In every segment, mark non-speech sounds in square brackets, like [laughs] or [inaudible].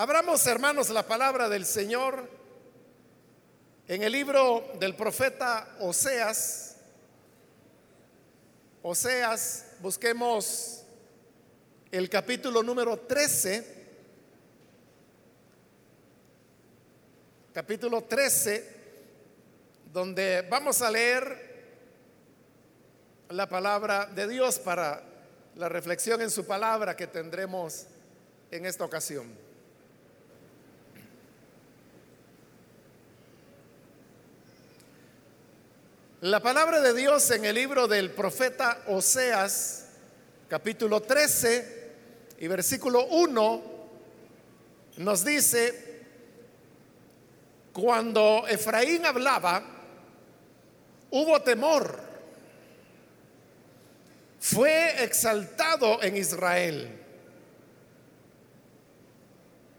Abramos, hermanos, la palabra del Señor en el libro del profeta Oseas. Oseas, busquemos el capítulo número 13. Capítulo 13, donde vamos a leer la palabra de Dios para la reflexión en su palabra que tendremos en esta ocasión. La palabra de Dios en el libro del profeta Oseas, capítulo 13 y versículo 1, nos dice, cuando Efraín hablaba, hubo temor, fue exaltado en Israel,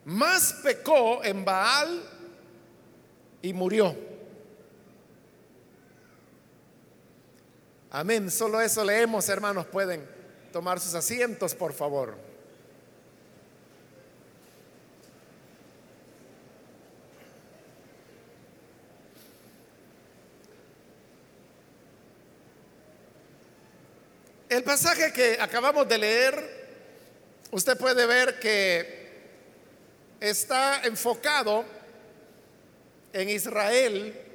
más pecó en Baal y murió. Amén. Solo eso leemos, hermanos. Pueden tomar sus asientos, por favor. El pasaje que acabamos de leer, usted puede ver que está enfocado en Israel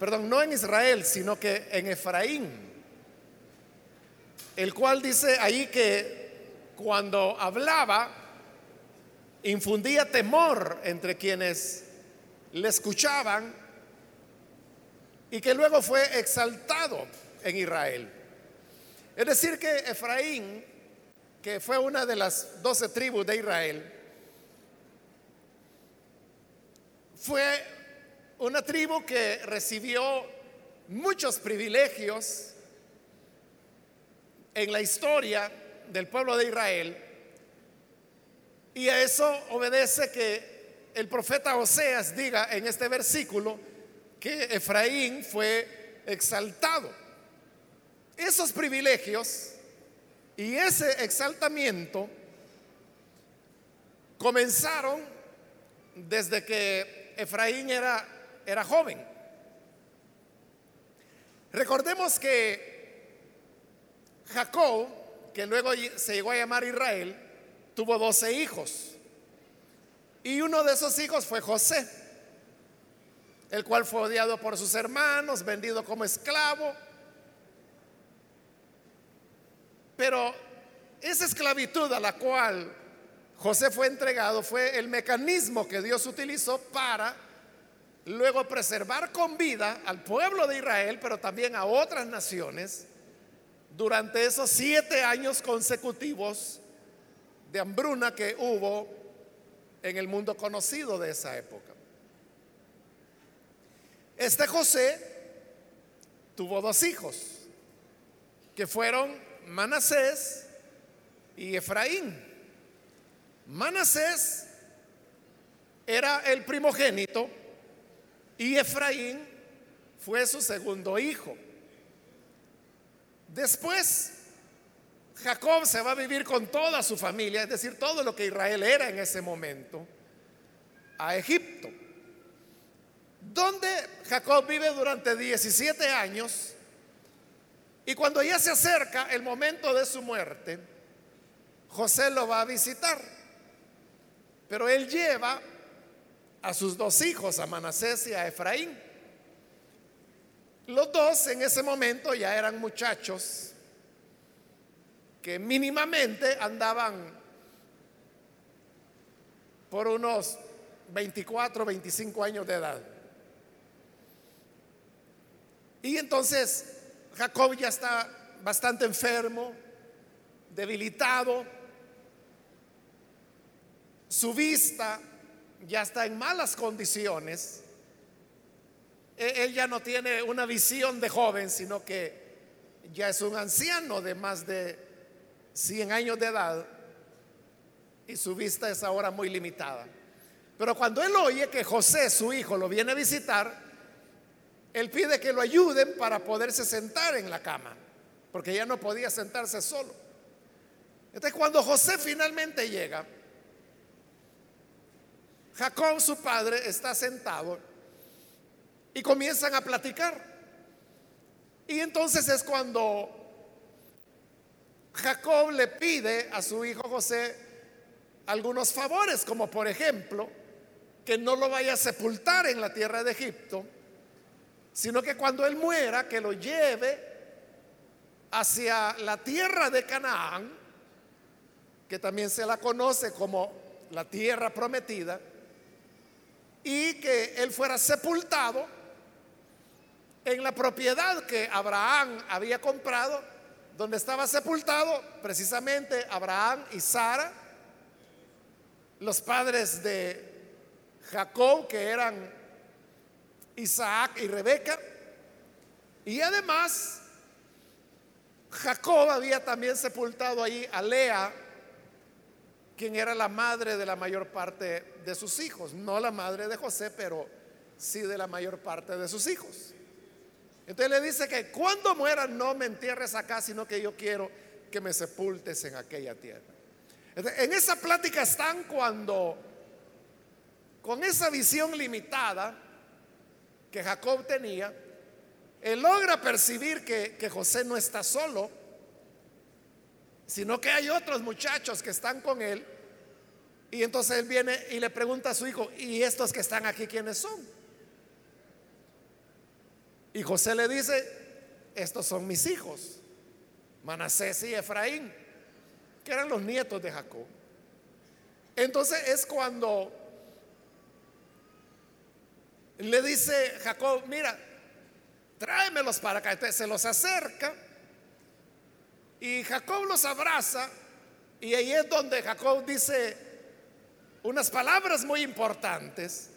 perdón, no en Israel, sino que en Efraín, el cual dice ahí que cuando hablaba, infundía temor entre quienes le escuchaban y que luego fue exaltado en Israel. Es decir, que Efraín, que fue una de las doce tribus de Israel, fue una tribu que recibió muchos privilegios en la historia del pueblo de Israel. Y a eso obedece que el profeta Oseas diga en este versículo que Efraín fue exaltado. Esos privilegios y ese exaltamiento comenzaron desde que Efraín era era joven. Recordemos que Jacob, que luego se llegó a llamar Israel, tuvo doce hijos. Y uno de esos hijos fue José, el cual fue odiado por sus hermanos, vendido como esclavo. Pero esa esclavitud a la cual José fue entregado fue el mecanismo que Dios utilizó para luego preservar con vida al pueblo de Israel, pero también a otras naciones, durante esos siete años consecutivos de hambruna que hubo en el mundo conocido de esa época. Este José tuvo dos hijos, que fueron Manasés y Efraín. Manasés era el primogénito y Efraín fue su segundo hijo. Después, Jacob se va a vivir con toda su familia, es decir, todo lo que Israel era en ese momento, a Egipto, donde Jacob vive durante 17 años y cuando ya se acerca el momento de su muerte, José lo va a visitar, pero él lleva a sus dos hijos, a Manasés y a Efraín. Los dos en ese momento ya eran muchachos que mínimamente andaban por unos 24, 25 años de edad. Y entonces Jacob ya está bastante enfermo, debilitado, su vista ya está en malas condiciones. E, él ya no tiene una visión de joven, sino que ya es un anciano de más de 100 años de edad y su vista es ahora muy limitada. Pero cuando él oye que José, su hijo, lo viene a visitar, él pide que lo ayuden para poderse sentar en la cama, porque ya no podía sentarse solo. Entonces cuando José finalmente llega, Jacob, su padre, está sentado y comienzan a platicar. Y entonces es cuando Jacob le pide a su hijo José algunos favores, como por ejemplo, que no lo vaya a sepultar en la tierra de Egipto, sino que cuando él muera, que lo lleve hacia la tierra de Canaán, que también se la conoce como la tierra prometida, y que él fuera sepultado en la propiedad que Abraham había comprado, donde estaba sepultado precisamente Abraham y Sara, los padres de Jacob, que eran Isaac y Rebeca, y además Jacob había también sepultado ahí a Lea, quien era la madre de la mayor parte de sus hijos, no la madre de José, pero sí de la mayor parte de sus hijos. Entonces le dice que cuando muera no me entierres acá, sino que yo quiero que me sepultes en aquella tierra. en esa plática están cuando, con esa visión limitada que Jacob tenía, él logra percibir que, que José no está solo, sino que hay otros muchachos que están con él. Y entonces él viene y le pregunta a su hijo, ¿y estos que están aquí quiénes son? Y José le dice, estos son mis hijos, Manasés y Efraín, que eran los nietos de Jacob. Entonces es cuando le dice Jacob, mira, tráemelos para acá. Entonces se los acerca y Jacob los abraza y ahí es donde Jacob dice unas palabras muy importantes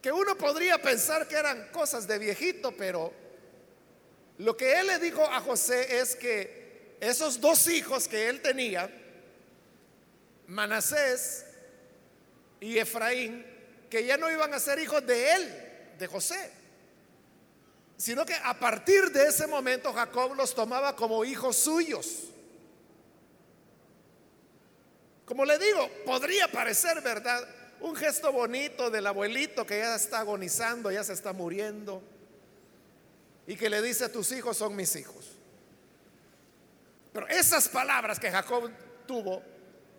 que uno podría pensar que eran cosas de viejito, pero lo que él le dijo a José es que esos dos hijos que él tenía, Manasés y Efraín, que ya no iban a ser hijos de él, de José, sino que a partir de ese momento Jacob los tomaba como hijos suyos. Como le digo, podría parecer verdad, un gesto bonito del abuelito que ya está agonizando, ya se está muriendo, y que le dice, tus hijos son mis hijos. Pero esas palabras que Jacob tuvo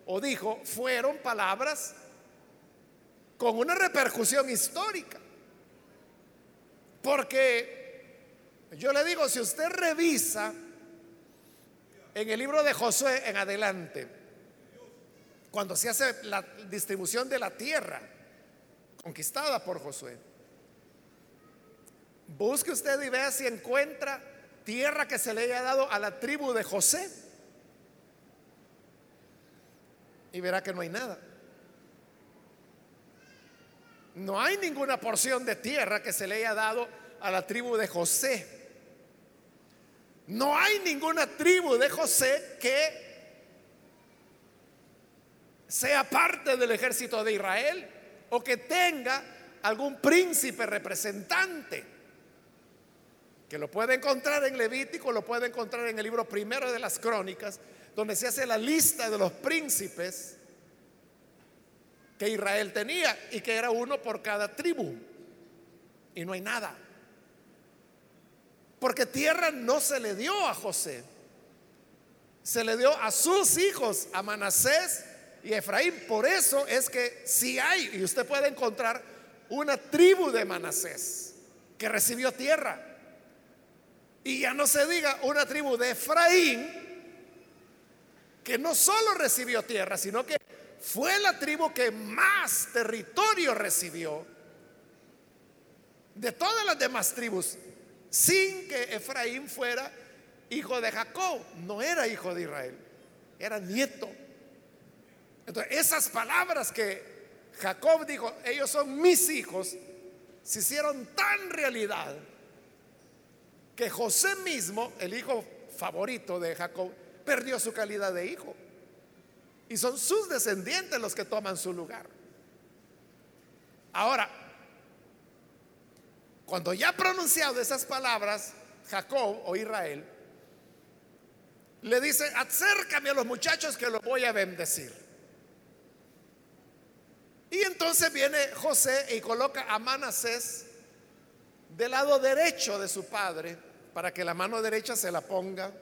o dijo fueron palabras con una repercusión histórica. Porque yo le digo, si usted revisa en el libro de Josué en adelante, cuando se hace la distribución de la tierra conquistada por Josué. Busque usted y vea si encuentra tierra que se le haya dado a la tribu de José. Y verá que no hay nada. No hay ninguna porción de tierra que se le haya dado a la tribu de José. No hay ninguna tribu de José que sea parte del ejército de Israel o que tenga algún príncipe representante, que lo puede encontrar en Levítico, lo puede encontrar en el libro primero de las crónicas, donde se hace la lista de los príncipes que Israel tenía y que era uno por cada tribu. Y no hay nada. Porque tierra no se le dio a José, se le dio a sus hijos, a Manasés y Efraín. Por eso es que si hay, y usted puede encontrar una tribu de Manasés que recibió tierra. Y ya no se diga una tribu de Efraín que no solo recibió tierra, sino que fue la tribu que más territorio recibió de todas las demás tribus, sin que Efraín fuera hijo de Jacob, no era hijo de Israel, era nieto entonces, esas palabras que Jacob dijo, ellos son mis hijos, se hicieron tan realidad que José mismo, el hijo favorito de Jacob, perdió su calidad de hijo. Y son sus descendientes los que toman su lugar. Ahora, cuando ya ha pronunciado esas palabras, Jacob o Israel, le dice, acércame a los muchachos que los voy a bendecir. Y entonces viene José y coloca a Manasés del lado derecho de su padre para que la mano derecha se la ponga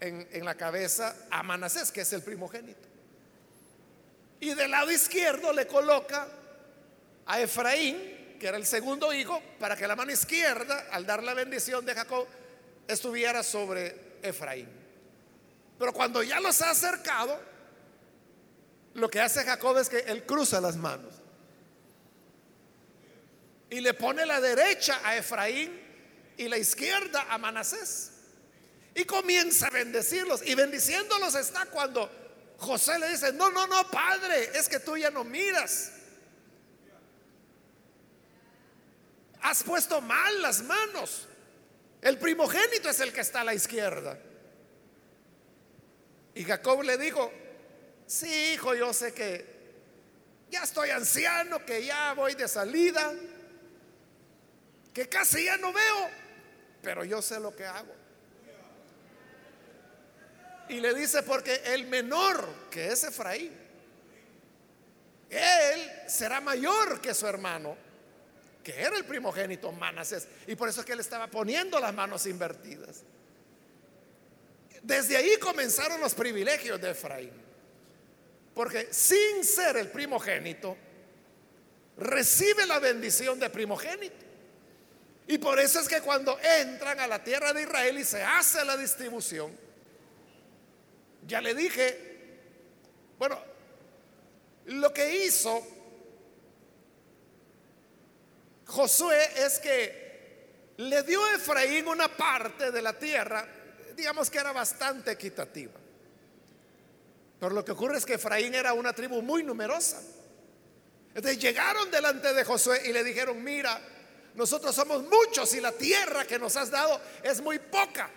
en, la cabeza a Manasés, que es el primogénito. Y del lado izquierdo le coloca a Efraín, que era el segundo hijo, para que la mano izquierda, al dar la bendición de Jacob, estuviera sobre Efraín. Pero cuando ya los ha acercado, lo que hace Jacob es que él cruza las manos y le pone la derecha a Efraín y la izquierda a Manasés. Y comienza a bendecirlos. Y bendiciéndolos está cuando José le dice, no, no, no, padre, es que tú ya no miras. Has puesto mal las manos. El primogénito es el que está a la izquierda. Y Jacob le dijo, sí, hijo, yo sé que ya estoy anciano, que ya voy de salida, que casi ya no veo, pero yo sé lo que hago. Y le dice, porque el menor, que es Efraín, él será mayor que su hermano, que era el primogénito Manasés. Y por eso es que él estaba poniendo las manos invertidas. Desde ahí comenzaron los privilegios de Efraín. Porque sin ser el primogénito, recibe la bendición de primogénito. Y por eso es que cuando entran a la tierra de Israel y se hace la distribución, ya le dije, bueno, lo que hizo Josué es que le dio a Efraín una parte de la tierra, digamos que era bastante equitativa. Pero lo que ocurre es que Efraín era una tribu muy numerosa. Entonces llegaron delante de Josué y le dijeron, mira, nosotros somos muchos y la tierra que nos has dado es muy poca.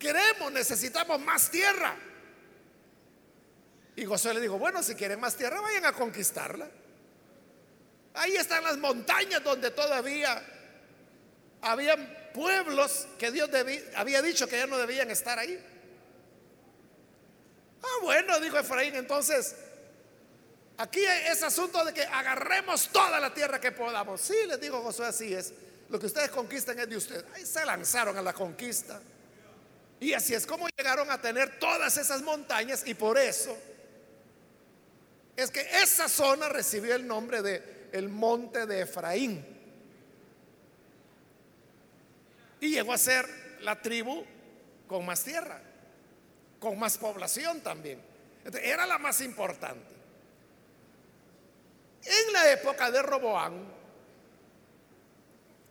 Queremos, necesitamos más tierra. Y Josué le dijo, bueno, si quieren más tierra, vayan a conquistarla. Ahí están las montañas donde todavía habían pueblos que Dios había dicho que ya no debían estar ahí. Ah, bueno, dijo Efraín, entonces, aquí es asunto de que agarremos toda la tierra que podamos. Sí, les digo Josué, así es. Lo que ustedes conquistan es de ustedes. Ahí se lanzaron a la conquista. Y así es como llegaron a tener todas esas montañas y por eso es que esa zona recibió el nombre de el monte de Efraín. Y llegó a ser la tribu con más tierra, con más población también. era la más importante. En la época de Roboán,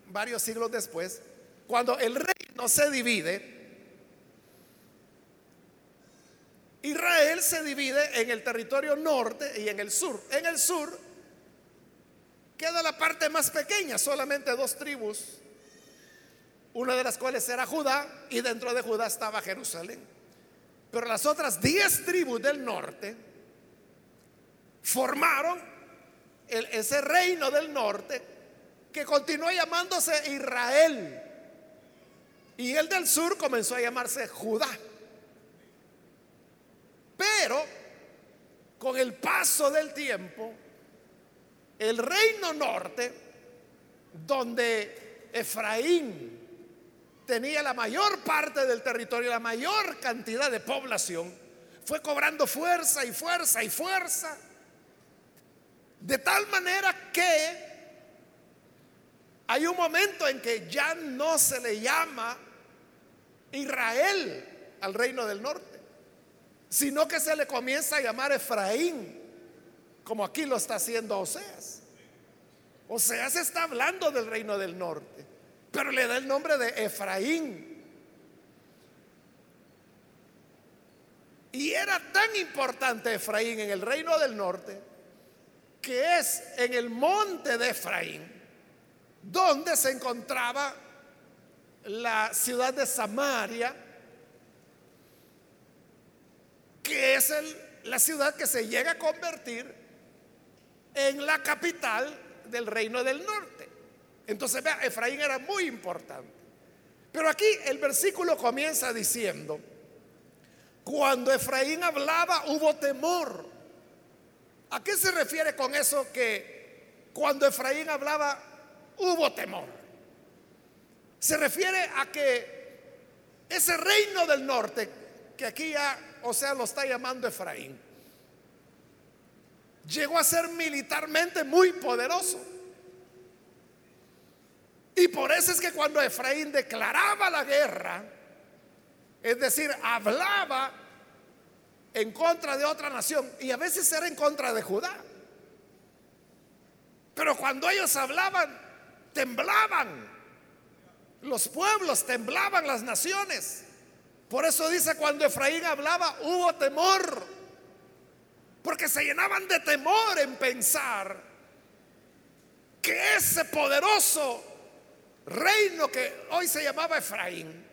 varios siglos después, cuando el reino se divide, Israel se divide en el territorio norte y en el sur. En el sur queda la parte más pequeña, solamente dos tribus, una de las cuales era Judá y dentro de Judá estaba Jerusalén. Pero las otras diez tribus del norte formaron ese reino del norte que continuó llamándose Israel. Y el del sur comenzó a llamarse Judá. Pero con el paso del tiempo, el reino norte, donde Efraín tenía la mayor parte del territorio, la mayor cantidad de población, fue cobrando fuerza y fuerza y fuerza. De tal manera que hay un momento en que ya no se le llama Israel al reino del norte sino que se le comienza a llamar Efraín, como aquí lo está haciendo Oseas. Oseas está hablando del reino del norte, pero le da el nombre de Efraín. Y era tan importante Efraín en el reino del norte que es en el monte de Efraín donde se encontraba la ciudad de Samaria que es la ciudad que se llega a convertir en la capital del reino del norte. Entonces, vea, Efraín era muy importante. Pero aquí el versículo comienza diciendo, cuando Efraín hablaba hubo temor. ¿A qué se refiere con eso que cuando Efraín hablaba hubo temor? Se refiere a que ese reino del norte, que aquí ya, o sea, lo está llamando Efraín, llegó a ser militarmente muy poderoso. Y por eso es que cuando Efraín declaraba la guerra, es decir, hablaba en contra de otra nación y a veces era en contra de Judá. Pero cuando ellos hablaban, temblaban. Los pueblos temblaban, las naciones. Por eso dice, cuando Efraín hablaba, hubo temor. Porque se llenaban de temor en pensar que ese poderoso reino que hoy se llamaba Efraín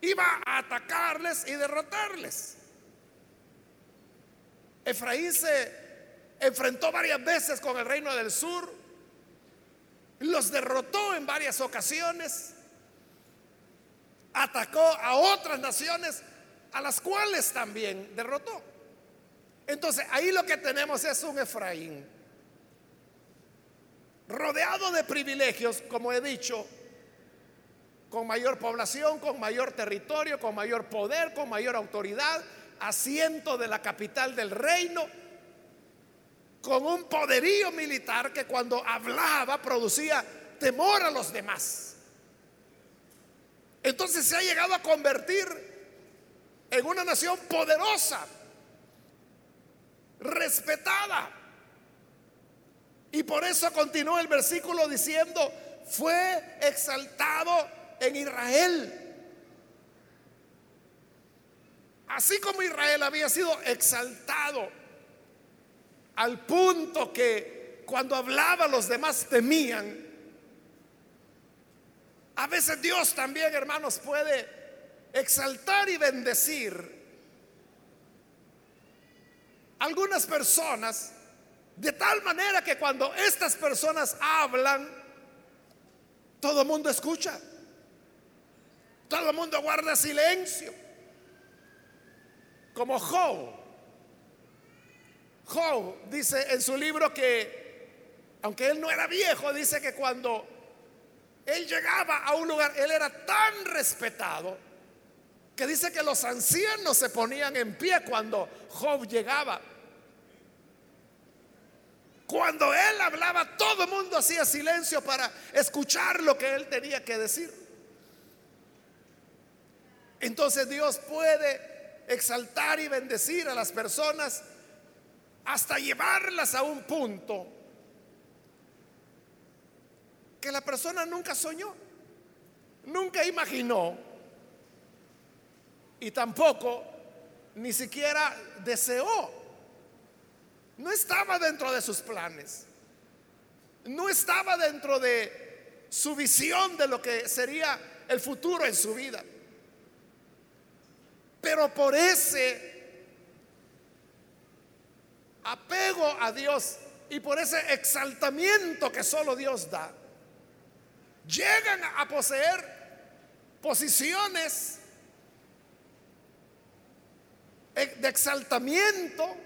iba a atacarles y derrotarles. Efraín se enfrentó varias veces con el reino del sur, los derrotó en varias ocasiones, atacó a otras naciones a las cuales también derrotó. Entonces ahí lo que tenemos es un Efraín rodeado de privilegios, como he dicho, con mayor población, con mayor territorio, con mayor poder, con mayor autoridad, asiento de la capital del reino, con un poderío militar que cuando hablaba producía temor a los demás. Entonces se ha llegado a convertir en una nación poderosa, respetada. Y por eso continúa el versículo diciendo, fue exaltado en Israel. Así como Israel había sido exaltado al punto que cuando hablaba los demás temían, a veces Dios también, hermanos, puede exaltar y bendecir algunas personas de tal manera que cuando estas personas hablan, todo el mundo escucha. Todo el mundo guarda silencio. Como Job. Job dice en su libro que, aunque él no era viejo, dice que cuando él llegaba a un lugar, él era tan respetado que dice que los ancianos se ponían en pie cuando Job llegaba. Cuando él hablaba, todo el mundo hacía silencio para escuchar lo que él tenía que decir. Entonces Dios puede exaltar y bendecir a las personas hasta llevarlas a un punto que la persona nunca soñó, nunca imaginó y tampoco ni siquiera deseó. No estaba dentro de sus planes, no estaba dentro de su visión de lo que sería el futuro en su vida. Pero por ese apego a Dios y por ese exaltamiento que solo Dios da, llegan a poseer posiciones de exaltamiento,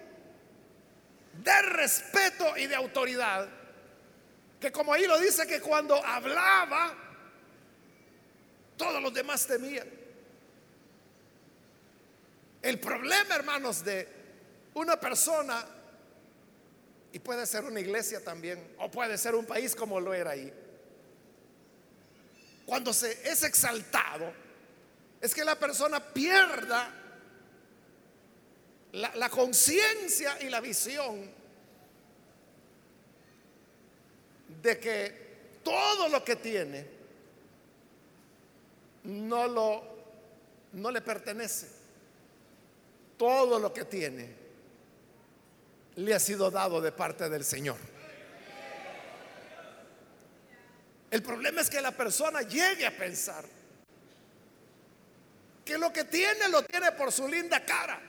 de respeto y de autoridad, que como ahí lo dice que cuando hablaba, todos los demás temían. El problema, hermanos, de una persona, y puede ser una iglesia también, o puede ser un país como lo era ahí, cuando se es exaltado, es que la persona pierda la, conciencia y la visión de que todo lo que tiene no lo no le pertenece todo lo que tiene le ha sido dado de parte del Señor. El problema es que la persona llegue a pensar que lo que tiene lo tiene por su linda cara,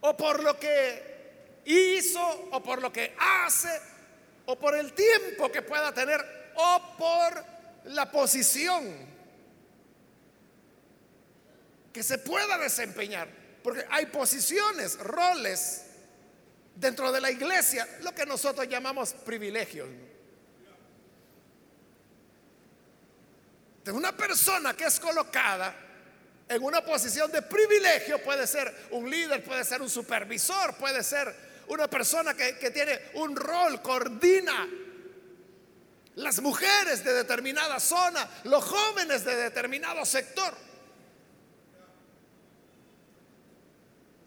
o por lo que hizo, o por lo que hace, o por el tiempo que pueda tener, o por la posición que se pueda desempeñar. Porque hay posiciones, roles dentro de la iglesia, lo que nosotros llamamos privilegios. De una persona que es colocada en una posición de privilegio, puede ser un líder, puede ser un supervisor, puede ser una persona que, que tiene un rol, coordina las mujeres de determinada zona, los jóvenes de determinado sector.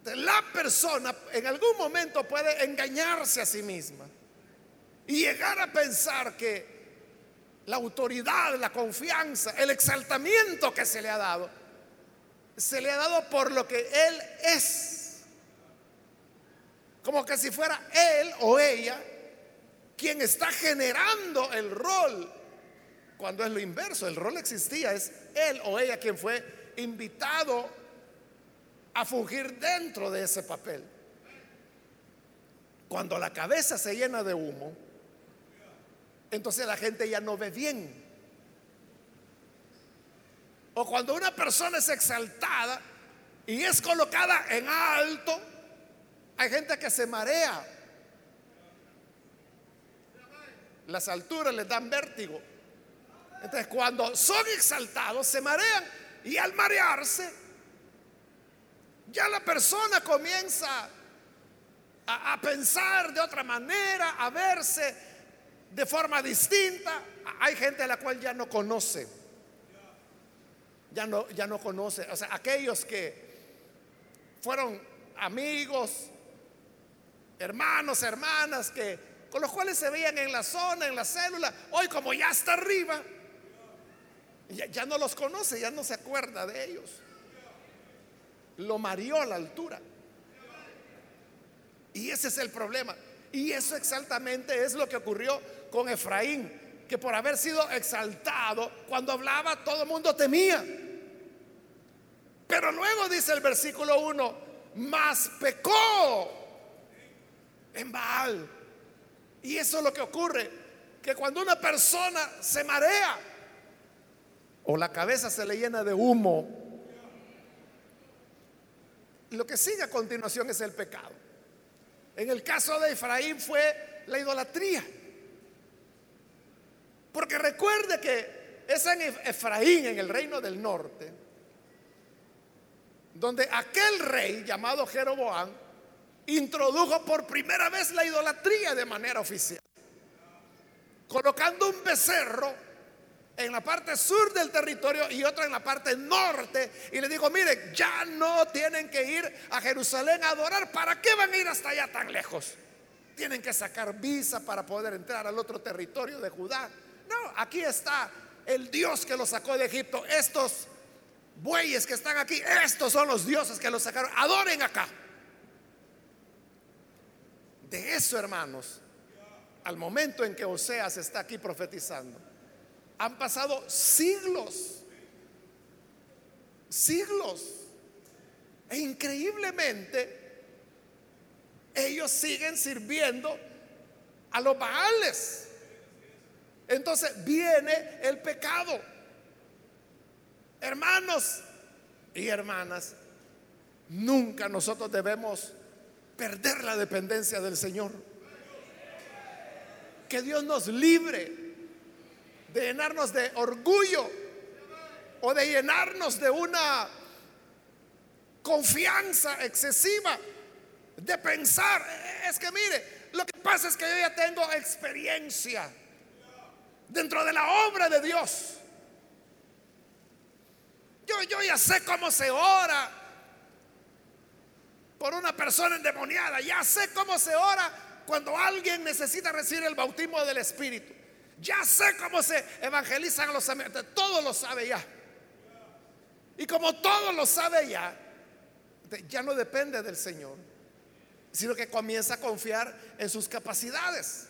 La persona en algún momento puede engañarse a sí misma y llegar a pensar que la autoridad, la confianza, el exaltamiento que se le ha dado, se le ha dado por lo que él es. Como que si fuera él o ella quien está generando el rol, cuando es lo inverso, el rol existía, es él o ella quien fue invitado a fungir dentro de ese papel. Cuando la cabeza se llena de humo, entonces la gente ya no ve bien. O cuando una persona es exaltada y es colocada en alto, hay gente que se marea las alturas les dan vértigo. Entonces cuando son exaltados se marean y al marearse ya la persona comienza a, pensar de otra manera, a verse de forma distinta. Hay gente a la cual ya no conoce. Ya no, ya no conoce. O sea, aquellos que fueron amigos, hermanos, hermanas, que con los cuales se veían en la zona, en la célula. Hoy como ya está arriba, ya, no los conoce, ya no se acuerda de ellos. Lo mareó a la altura. Y ese es el problema. Y eso exactamente es lo que ocurrió con Efraín, que por haber sido exaltado, cuando hablaba todo el mundo temía. Pero luego dice el versículo 1, más pecó en Baal y eso es lo que ocurre, que cuando una persona se marea o la cabeza se le llena de humo, lo que sigue a continuación es el pecado. En el caso de Efraín fue la idolatría. Porque recuerde que es en Efraín, en el reino del norte, donde aquel rey llamado Jeroboam introdujo por primera vez la idolatría de manera oficial, colocando un becerro en la parte sur del territorio y otro en la parte norte. Y le digo, mire, ya no tienen que ir a Jerusalén a adorar. ¿Para qué van a ir hasta allá tan lejos? Tienen que sacar visa para poder entrar al otro territorio de Judá. No, aquí está el Dios que los sacó de Egipto. Estos bueyes que están aquí, estos son los dioses que los sacaron. Adoren acá. De eso, hermanos, al momento en que Oseas está aquí profetizando, han pasado siglos, siglos. E increíblemente, ellos siguen sirviendo a los baales. Entonces viene el pecado. Hermanos y hermanas, nunca nosotros debemos perder la dependencia del Señor. Que Dios nos libre de llenarnos de orgullo o de llenarnos de una confianza excesiva, de pensar, es que mire, lo que pasa es que yo ya tengo experiencia dentro de la obra de Dios. Yo, yo ya sé cómo se ora, por una persona endemoniada. Ya sé cómo se ora cuando alguien necesita recibir el bautismo del Espíritu. Ya sé cómo se evangelizan los amigos. Todo lo sabe ya. Y como todo lo sabe ya, ya no depende del Señor, sino que comienza a confiar en sus capacidades.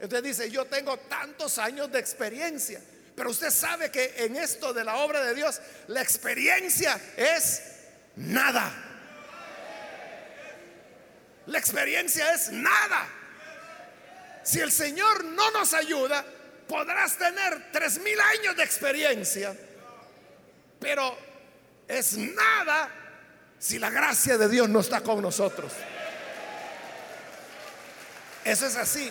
Entonces dice, yo tengo tantos años de experiencia, pero usted sabe que en esto de la obra de Dios, la experiencia es nada. La experiencia es nada. Si el Señor no nos ayuda, podrás tener tres mil años de experiencia, pero es nada si la gracia de Dios no está con nosotros? Eso es así.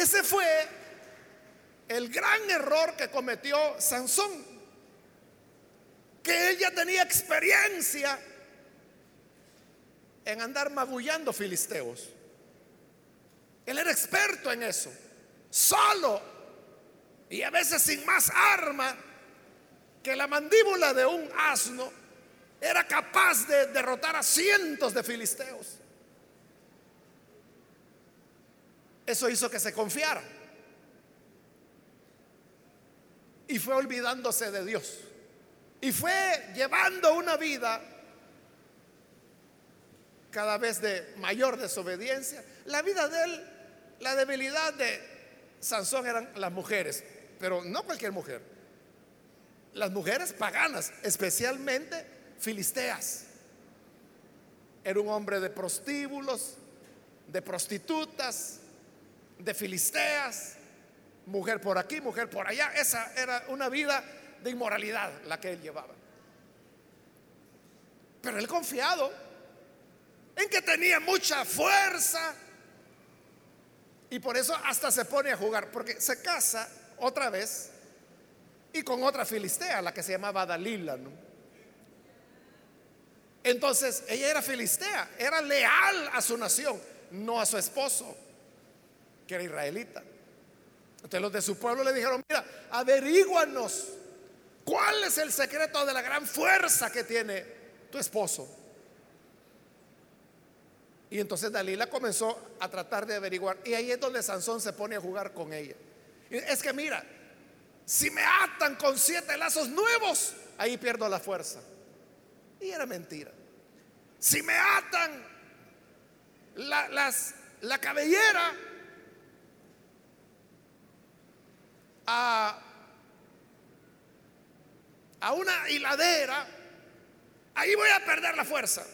Ese fue el gran error que cometió Sansón, que él ya tenía experiencia en andar magullando filisteos. Él era experto en eso, solo y a veces sin más arma que la mandíbula de un asno, era capaz de derrotar a cientos de filisteos. Eso hizo que se confiara. Y fue olvidándose de Dios. Y fue llevando una vida cada vez de mayor desobediencia. La vida de él, la debilidad de Sansón eran las mujeres, pero no cualquier mujer. Las mujeres paganas, especialmente filisteas. Era un hombre de prostíbulos, de prostitutas, de filisteas, mujer por aquí, mujer por allá. Esa era una vida de inmoralidad la que él llevaba. Pero él confiado en que tenía mucha fuerza y por eso hasta se pone a jugar, porque se casa otra vez y con otra filistea, la que se llamaba Dalila. Entonces ella era filistea, era leal a su nación, no a su esposo que era israelita. Entonces los de su pueblo le dijeron, mira, averíguanos cuál es el secreto de la gran fuerza que tiene tu esposo. Y entonces Dalila comenzó a tratar de averiguar. Y ahí es donde Sansón se pone a jugar con ella. es que mira, si me atan con siete lazos nuevos, ahí pierdo la fuerza. Y era mentira. Si me atan la, las, la cabellera, a, una hiladera, ahí voy a perder la fuerza.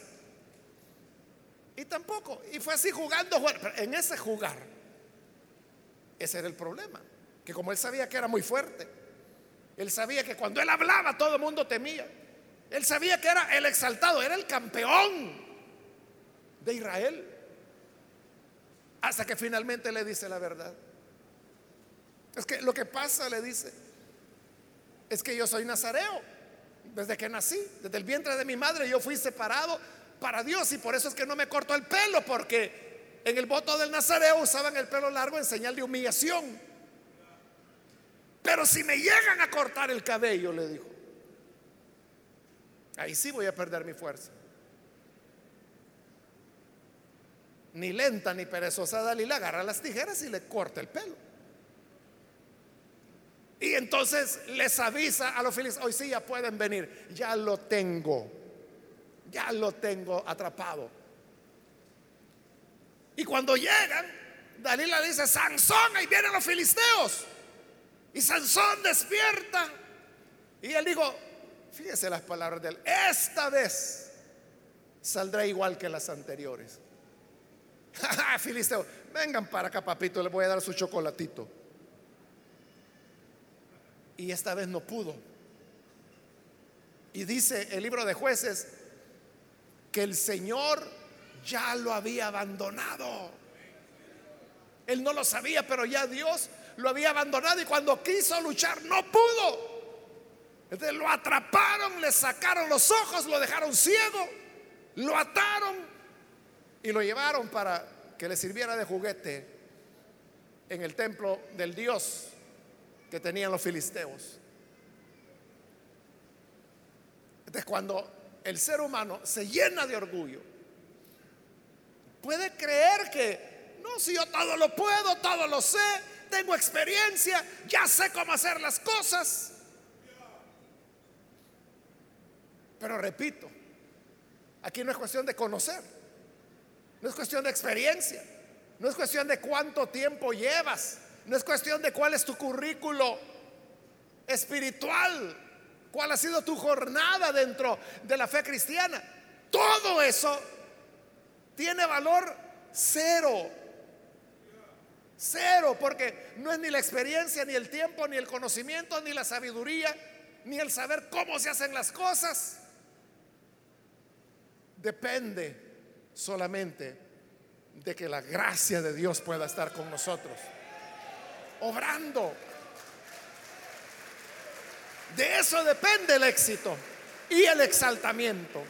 Y tampoco, y fue así jugando, en ese jugar, ese era el problema, que como él sabía que era muy fuerte, él sabía que cuando él hablaba todo el mundo temía, él sabía que era el exaltado, era el campeón de Israel, hasta que finalmente le dice la verdad. Es que lo que pasa, le dice, es que yo soy nazareo. Desde que nací, desde el vientre de mi madre, yo fui separado para Dios y por eso es que no me corto el pelo, porque en el voto del nazareo usaban el pelo largo en señal de humillación. Pero si me llegan a cortar el cabello, le dijo, ahí sí voy a perder mi fuerza. Ni lenta ni perezosa Dalila agarra las tijeras y le corta el pelo. Y entonces les avisa a los filisteos, hoy sí ya pueden venir, ya lo tengo, ya lo tengo atrapado. Y cuando llegan, Dalila dice, Sansón, ahí vienen los filisteos. Y Sansón despierta. Y él dijo, fíjese las palabras de él, esta vez saldrá igual que las anteriores. [laughs] Filisteo, vengan para acá, papito, les voy a dar su chocolatito y esta vez no pudo. Y dice el libro de jueces que el Señor ya lo había abandonado. Él no lo sabía, pero ya Dios lo había abandonado y cuando quiso luchar no pudo. Entonces lo atraparon, le sacaron los ojos, lo dejaron ciego, lo ataron y lo llevaron para que le sirviera de juguete en el templo del Dios que tenían los filisteos. Entonces cuando el ser humano se llena de orgullo, puede creer que, no, si yo todo lo puedo, todo lo sé, tengo experiencia, ya sé cómo hacer las cosas. Pero repito, aquí no es cuestión de conocer, no es cuestión de experiencia, no es cuestión de cuánto tiempo llevas, no es cuestión de cuál es tu currículo espiritual, cuál ha sido tu jornada dentro de la fe cristiana. Todo eso tiene valor cero. Cero, porque no es ni la experiencia, ni el tiempo, ni el conocimiento, ni la sabiduría, ni el saber cómo se hacen las cosas. Depende solamente de que la gracia de Dios pueda estar con nosotros, obrando. De eso depende el éxito y el exaltamiento.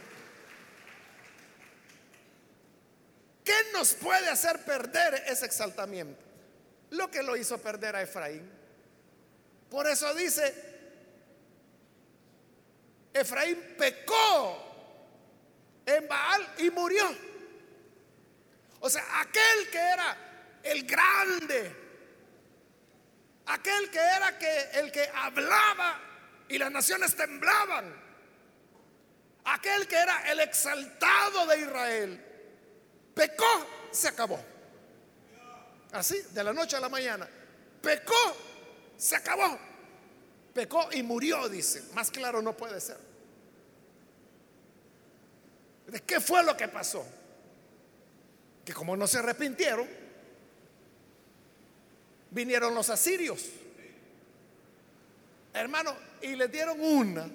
¿Qué nos puede hacer perder ese exaltamiento? Lo que lo hizo perder a Efraín. Por eso dice, Efraín pecó en Baal y murió. O sea, aquel que era el grande, aquel que era que, el que hablaba y las naciones temblaban, aquel que era el exaltado de Israel, pecó, se acabó. Así, de la noche a la mañana. Pecó, se acabó. Pecó y murió, dice. Más claro no puede ser. ¿De qué fue lo que pasó? Que como no se arrepintieron, vinieron los asirios. Hermano, y le dieron una.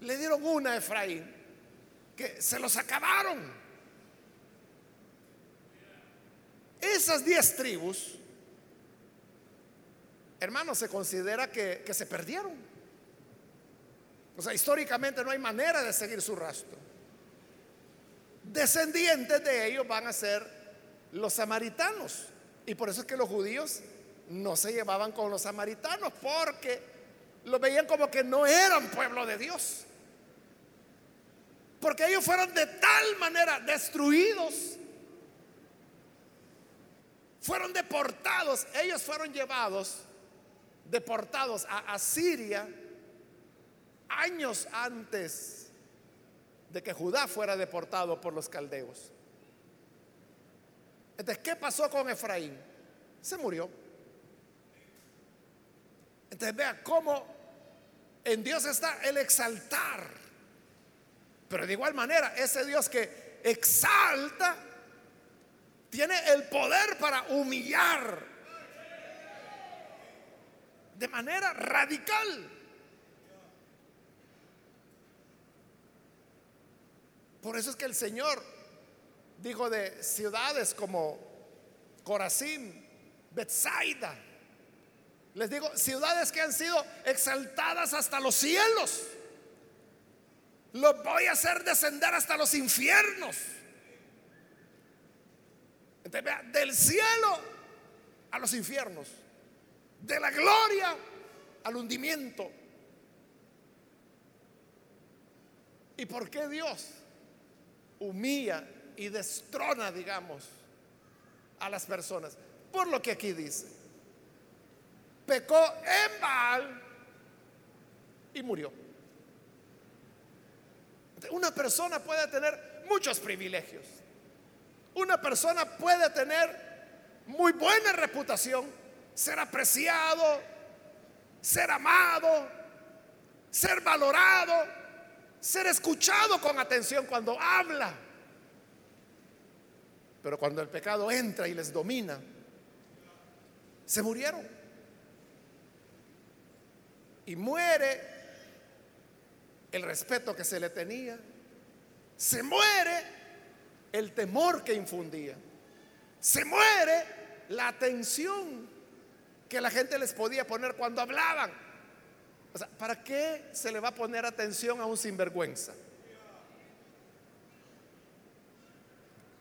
Le dieron una a Efraín, que se los acabaron. Esas diez tribus, hermano, se considera que, que se perdieron. O sea, históricamente no hay manera de seguir su rastro. Descendientes de ellos van a ser los samaritanos. Y por eso es que los judíos no se llevaban con los samaritanos, porque los veían como que no eran pueblo de Dios. Porque ellos fueron de tal manera destruidos, fueron deportados, ellos fueron llevados, deportados a Asiria años antes de que Judá fuera deportado por los caldeos. Entonces, ¿qué pasó con Efraín? Se murió. Entonces, vea cómo en Dios está el exaltar. Pero de igual manera, ese Dios que exalta tiene el poder para humillar de manera radical. Por eso es que el Señor dijo de ciudades como Corazín, Bethsaida. Les digo, ciudades que han sido exaltadas hasta los cielos. Los voy a hacer descender hasta los infiernos. Entonces, vea, del cielo a los infiernos. De la gloria al hundimiento. ¿Y por qué Dios? humilla y destrona, digamos, a las personas. Por lo que aquí dice, pecó en Baal y murió. Una persona puede tener muchos privilegios. Una persona puede tener muy buena reputación, ser apreciado, ser amado, ser valorado ser escuchado con atención cuando habla. Pero cuando el pecado entra y les domina, se murieron. Y muere el respeto que se le tenía. Se muere el temor que infundía. Se muere la atención que la gente les podía poner cuando hablaban. O sea, ¿para qué se le va a poner atención a un sinvergüenza?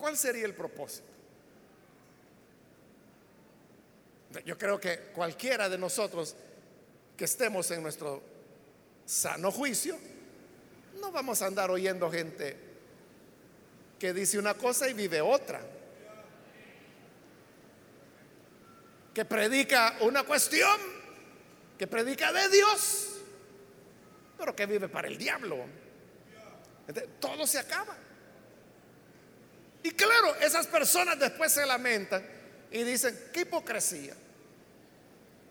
¿Cuál sería el propósito? Yo creo que cualquiera de nosotros que estemos en nuestro sano juicio, no vamos a andar oyendo gente que dice una cosa y vive otra. Que predica una cuestión que predica de Dios, pero que vive para el diablo. todo se acaba. Y claro, esas personas después se lamentan y dicen, qué hipocresía.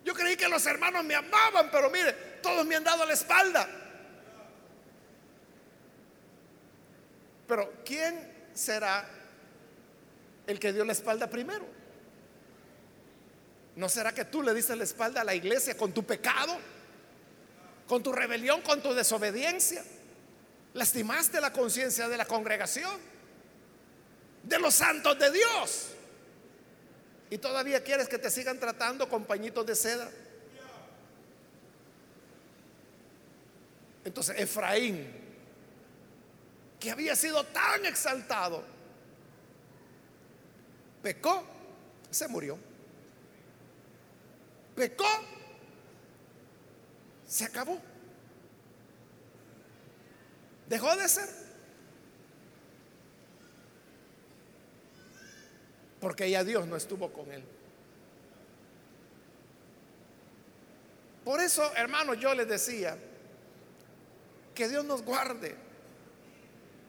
Yo creí que los hermanos me amaban, pero mire, todos me han dado la espalda. Pero ¿quién será el que dio la espalda primero? ¿No será que tú le diste la espalda a la iglesia con tu pecado? Con tu rebelión, con tu desobediencia. Lastimaste la conciencia de la congregación, de los santos de Dios. Y todavía quieres que te sigan tratando con pañitos de seda. Entonces Efraín, que había sido tan exaltado, pecó, se murió. Pecó, se acabó. Dejó de ser. Porque ya Dios no estuvo con él. Por eso, hermanos, yo les decía, que Dios nos guarde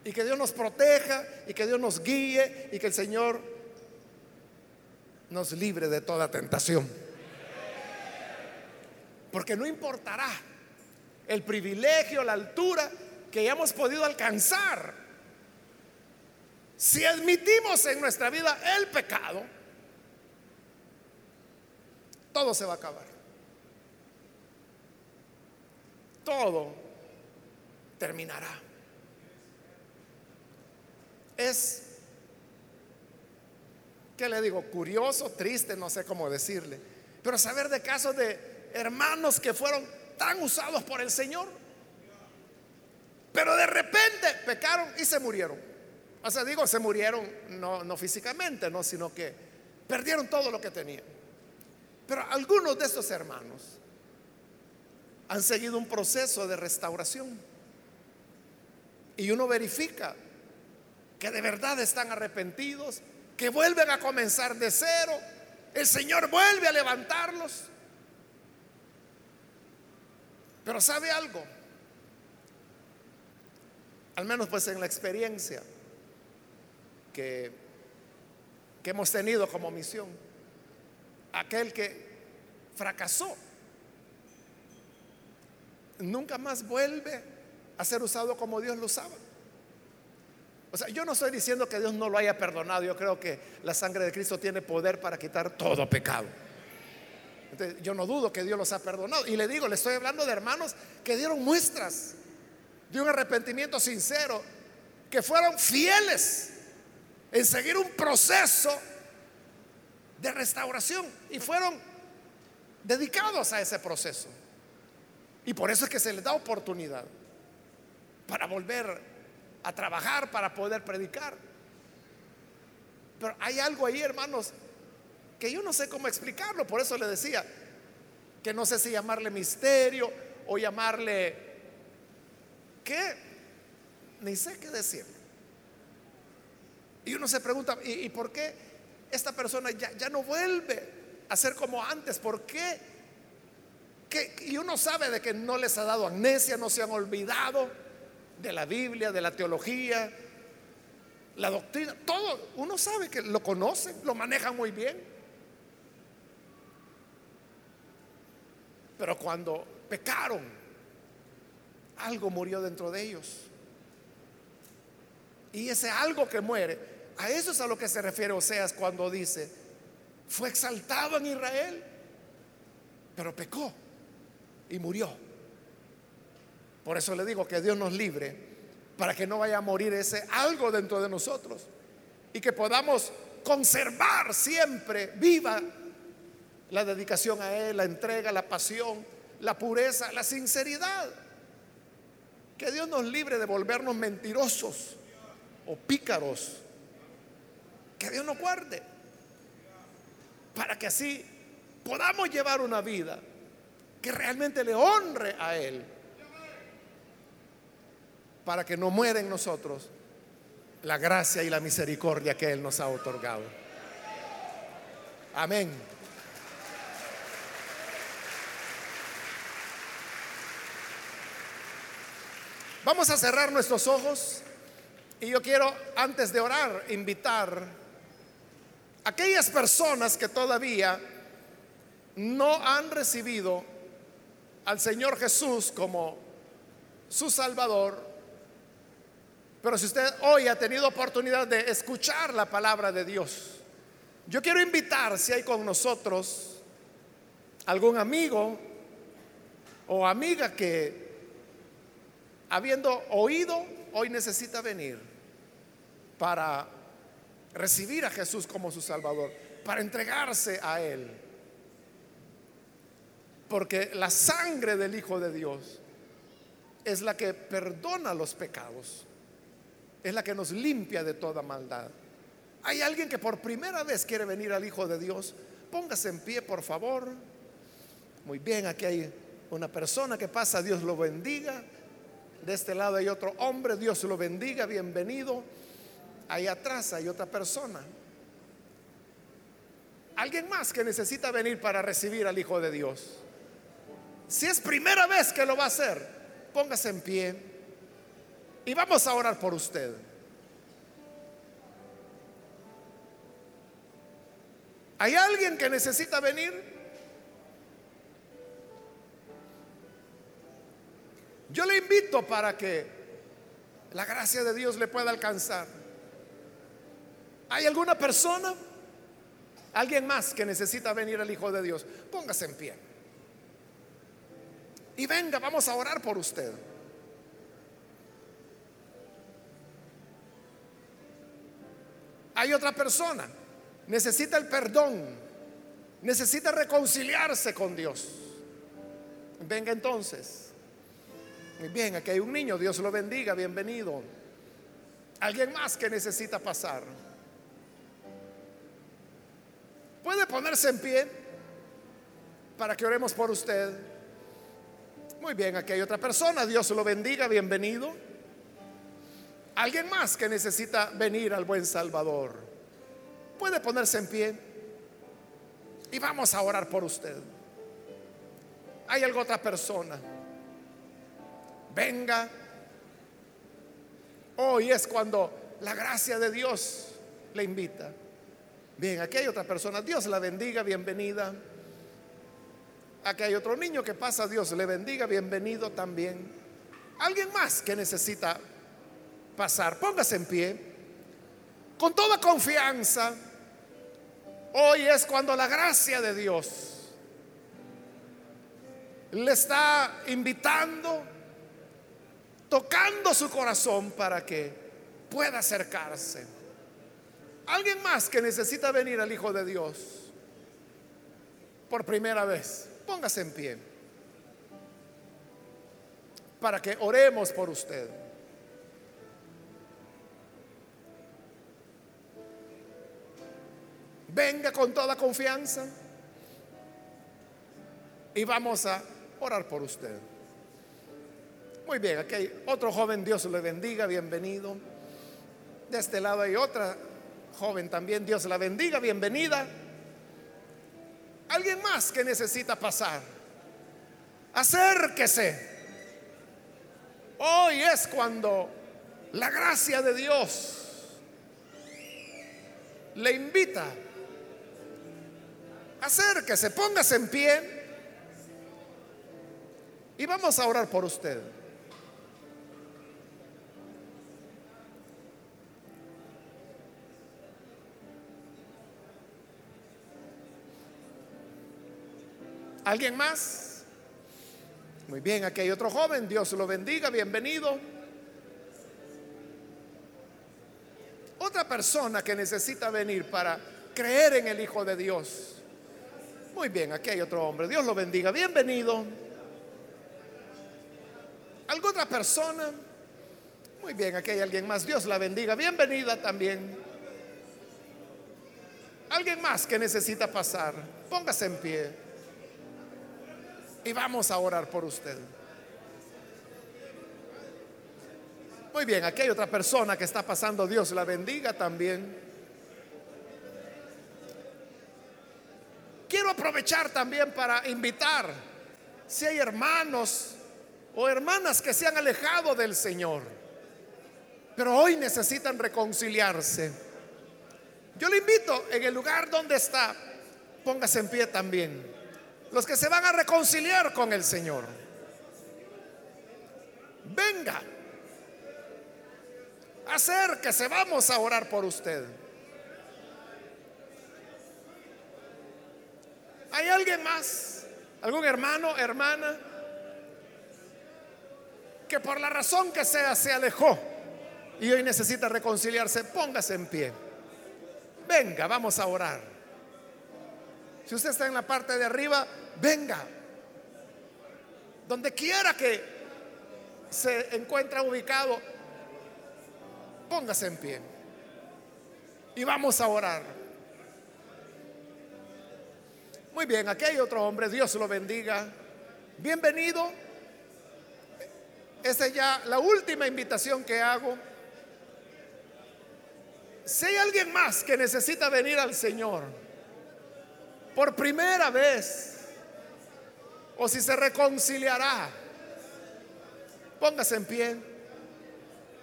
y que Dios nos proteja y que Dios nos guíe y que el Señor nos libre de toda tentación. Porque no importará el privilegio, la altura que hayamos podido alcanzar. Si admitimos en nuestra vida el pecado, todo se va a acabar. Todo terminará. Es, ¿qué le digo? Curioso, triste, no sé cómo decirle. Pero saber de casos de hermanos que fueron tan usados por el Señor, pero de repente pecaron y se murieron. O sea, digo, se murieron no, no físicamente, no, sino que perdieron todo lo que tenían. Pero algunos de estos hermanos han seguido un proceso de restauración. Y uno verifica que de verdad están arrepentidos, que vuelven a comenzar de cero. El Señor vuelve a levantarlos. Pero ¿sabe algo? Al menos pues en la experiencia que, hemos tenido como misión. Aquel que fracasó nunca más vuelve a ser usado como Dios lo usaba. O sea, yo no estoy diciendo que Dios no lo haya perdonado. Yo creo que la sangre de Cristo tiene poder para quitar todo pecado. yo no dudo que Dios los ha perdonado. Y le digo, le estoy hablando de hermanos que dieron muestras de un arrepentimiento sincero, que fueron fieles en seguir un proceso de restauración y fueron dedicados a ese proceso. Y por eso es que se les da oportunidad para volver a trabajar, para poder predicar. Pero hay algo ahí, hermanos, que yo no sé cómo explicarlo, por eso le decía que no sé si llamarle misterio o llamarle qué, ni sé qué decir. Y uno se pregunta, ¿y, por qué esta persona ya, ya, no vuelve a ser como antes? ¿Por qué? Y uno sabe de que no les ha dado amnesia, no se han olvidado de la Biblia, de la teología, la doctrina, todo, uno sabe que lo conocen, lo manejan muy bien. Pero cuando pecaron, algo murió dentro de ellos. Y ese algo que muere, a eso es a lo que se refiere Oseas cuando dice, fue exaltado en Israel, pero pecó y murió. Por eso le digo que Dios nos libre para que no vaya a morir ese algo dentro de nosotros y que podamos conservar siempre viva la dedicación a Él, la entrega, la pasión, la pureza, la sinceridad. Que Dios nos libre de volvernos mentirosos o pícaros. Que Dios nos guarde. Para que así podamos llevar una vida que realmente le honre a Él para que no muera en nosotros la gracia y la misericordia que Él nos ha otorgado. Amén. Vamos a cerrar nuestros ojos y yo quiero, antes de orar, invitar aquellas personas que todavía no han recibido al Señor Jesús como su Salvador, pero si usted hoy ha tenido oportunidad de escuchar la palabra de Dios, yo quiero invitar, si hay con nosotros algún amigo o amiga que habiendo oído hoy necesita venir para recibir a Jesús como su Salvador, para entregarse a Él. Porque la sangre del Hijo de Dios es la que perdona los pecados, es la que nos limpia de toda maldad. Hay alguien que por primera vez quiere venir al Hijo de Dios. Póngase en pie, por favor. Muy bien, aquí hay una persona que pasa, Dios lo bendiga. De este lado hay otro hombre, Dios lo bendiga, bienvenido. Ahí atrás hay otra persona. Alguien más que necesita venir para recibir al Hijo de Dios. Si es primera vez que lo va a hacer, póngase en pie y vamos a orar por usted. ¿Hay alguien que necesita venir? Yo le invito para que la gracia de Dios le pueda alcanzar. ¿Hay alguna persona? ¿Alguien más que necesita venir al Hijo de Dios? Póngase en pie. Y venga, vamos a orar por usted. Hay otra persona necesita el perdón, necesita reconciliarse con Dios. Venga entonces. Muy bien, aquí hay un niño, Dios lo bendiga, bienvenido. Alguien más que necesita pasar. Puede ponerse en pie para que oremos por usted. Muy bien, aquí hay otra persona, Dios lo bendiga, bienvenido. Alguien más que necesita venir al buen Salvador. Puede ponerse en pie y vamos a orar por usted. Hay alguna otra persona. Venga. Hoy es cuando la gracia de Dios le invita. Bien, aquí hay otra persona. Dios la bendiga, bienvenida. Aquí hay otro niño que pasa, Dios le bendiga, bienvenido también. Alguien más que necesita pasar, póngase en pie. Con toda confianza Hoy es cuando la gracia de Dios le está invitando, tocando su corazón para que pueda acercarse. Alguien más que necesita venir al Hijo de Dios por primera vez, póngase en pie para que oremos por usted. Venga con toda confianza y vamos a orar por usted. Muy bien, aquí hay otro joven, Dios le bendiga, bienvenido. De este lado hay otra joven también, Dios la bendiga, bienvenida. Alguien más que necesita pasar, acérquese. Hoy es cuando la gracia de Dios le invita acérquese, póngase en pie y vamos a orar por usted. ¿Alguien más? Muy bien, aquí hay otro joven, Dios lo bendiga, bienvenido. Otra persona que necesita venir para creer en el Hijo de Dios. Muy bien, aquí hay otro hombre. Dios lo bendiga. Bienvenido. ¿Alguna otra persona? Muy bien, aquí hay alguien más. Dios la bendiga. Bienvenida también. Alguien más que necesita pasar. Póngase en pie. Y vamos a orar por usted. Muy bien, aquí hay otra persona que está pasando. Dios la bendiga también. Quiero aprovechar también para invitar, si hay hermanos o hermanas que se han alejado del Señor, pero hoy necesitan reconciliarse. Yo le invito en el lugar donde está, póngase en pie también. Los que se van a reconciliar con el Señor. Venga. Acérquese, vamos a orar por usted. ¿Hay alguien más? algún hermano, hermana, que por la razón que sea se alejó y hoy necesita reconciliarse, póngase en pie. Venga, vamos a orar. Si usted está en la parte de arriba, venga. Donde quiera que se encuentre ubicado, póngase en pie. Y vamos a orar. Muy bien, aquí hay otro hombre, Dios lo bendiga. Bienvenido. Esta es ya la última invitación que hago. Si hay alguien más que necesita venir al Señor por primera vez, o si se reconciliará, póngase en pie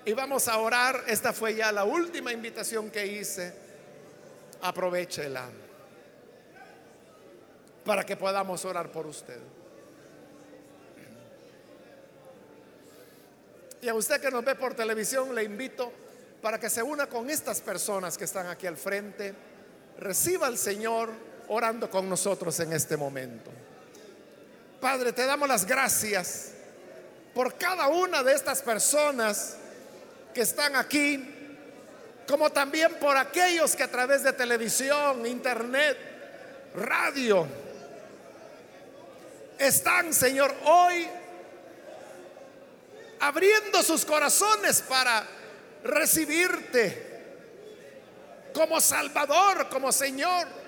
y vamos a orar. Esta fue ya la última invitación que hice. Aprovechela para que podamos orar por usted. Y a usted que nos ve por televisión, le invito para que se una con estas personas que están aquí al frente, reciba al Señor orando con nosotros en este momento. Padre, te damos las gracias por cada una de estas personas que están aquí, como también por aquellos que a través de televisión, internet, radio, están, Señor, hoy abriendo sus corazones para recibirte como Salvador, como Señor.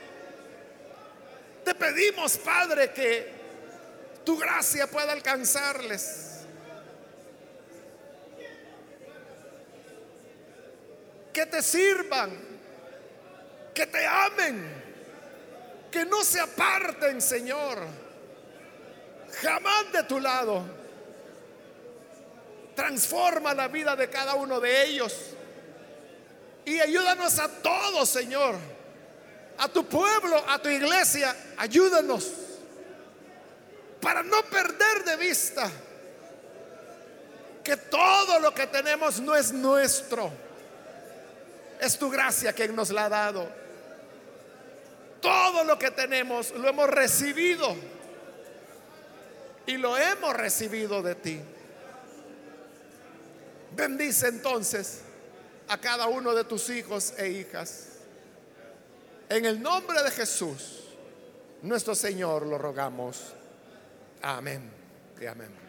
Te pedimos, Padre, que tu gracia pueda alcanzarles. Que te sirvan, que te amen, que no se aparten, Señor, jamás de tu lado Transforma la vida de cada uno de ellos. Y ayúdanos a todos, Señor. A tu pueblo, a tu iglesia. Ayúdanos. Para no perder de vista que todo lo que tenemos no es nuestro. Es tu gracia quien nos la ha dado. Todo lo que tenemos lo hemos recibido. Y lo hemos recibido de ti. Bendice entonces a cada uno de tus hijos e hijas. En el nombre de Jesús, nuestro Señor, lo rogamos. Amén y amén.